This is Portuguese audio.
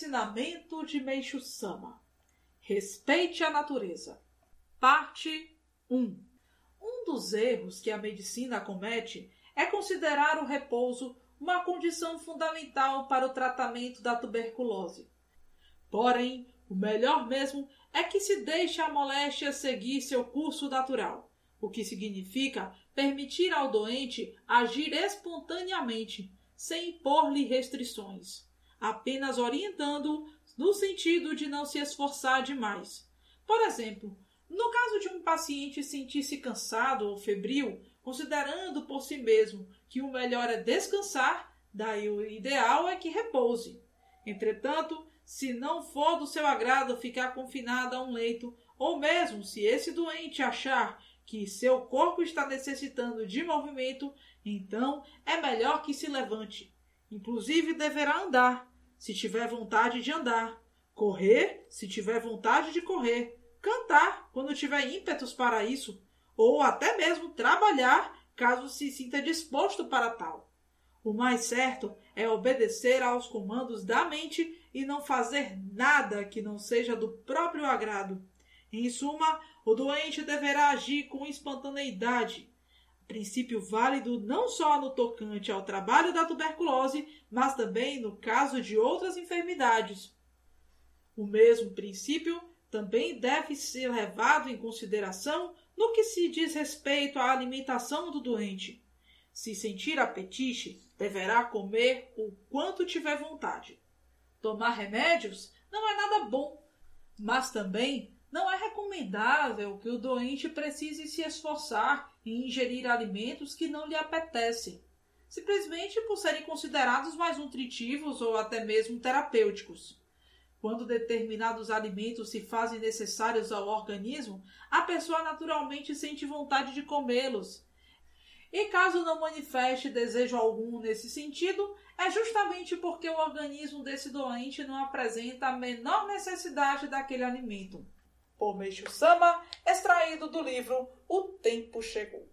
Ensinamento de Meixo Sama. Respeite a natureza. Parte 1. Um dos erros que a medicina comete é considerar o repouso uma condição fundamental para o tratamento da tuberculose. Porém, o melhor mesmo é que se deixe a moléstia seguir seu curso natural, o que significa permitir ao doente agir espontaneamente, sem impor-lhe restrições apenas orientando no sentido de não se esforçar demais. Por exemplo, no caso de um paciente sentir-se cansado ou febril, considerando por si mesmo que o melhor é descansar, daí o ideal é que repouse. Entretanto, se não for do seu agrado ficar confinado a um leito, ou mesmo se esse doente achar que seu corpo está necessitando de movimento, então é melhor que se levante. Inclusive deverá andar, se tiver vontade de andar, correr, se tiver vontade de correr, cantar quando tiver ímpetos para isso, ou até mesmo trabalhar caso se sinta disposto para tal. O mais certo é obedecer aos comandos da mente e não fazer nada que não seja do próprio agrado. Em suma, o doente deverá agir com espontaneidade, princípio válido não só no tocante ao trabalho da tuberculose, mas também no caso de outras enfermidades. O mesmo princípio também deve ser levado em consideração no que se diz respeito à alimentação do doente. Se sentir apetite, deverá comer o quanto tiver vontade. Tomar remédios não é nada bom, mas também recomendável que o doente precise se esforçar em ingerir alimentos que não lhe apetecem, simplesmente por serem considerados mais nutritivos ou até mesmo terapêuticos. Quando determinados alimentos se fazem necessários ao organismo, a pessoa naturalmente sente vontade de comê-los. E caso não manifeste desejo algum nesse sentido, é justamente porque o organismo desse doente não apresenta a menor necessidade daquele alimento por Meishu Sama, extraído do livro O Tempo Chegou.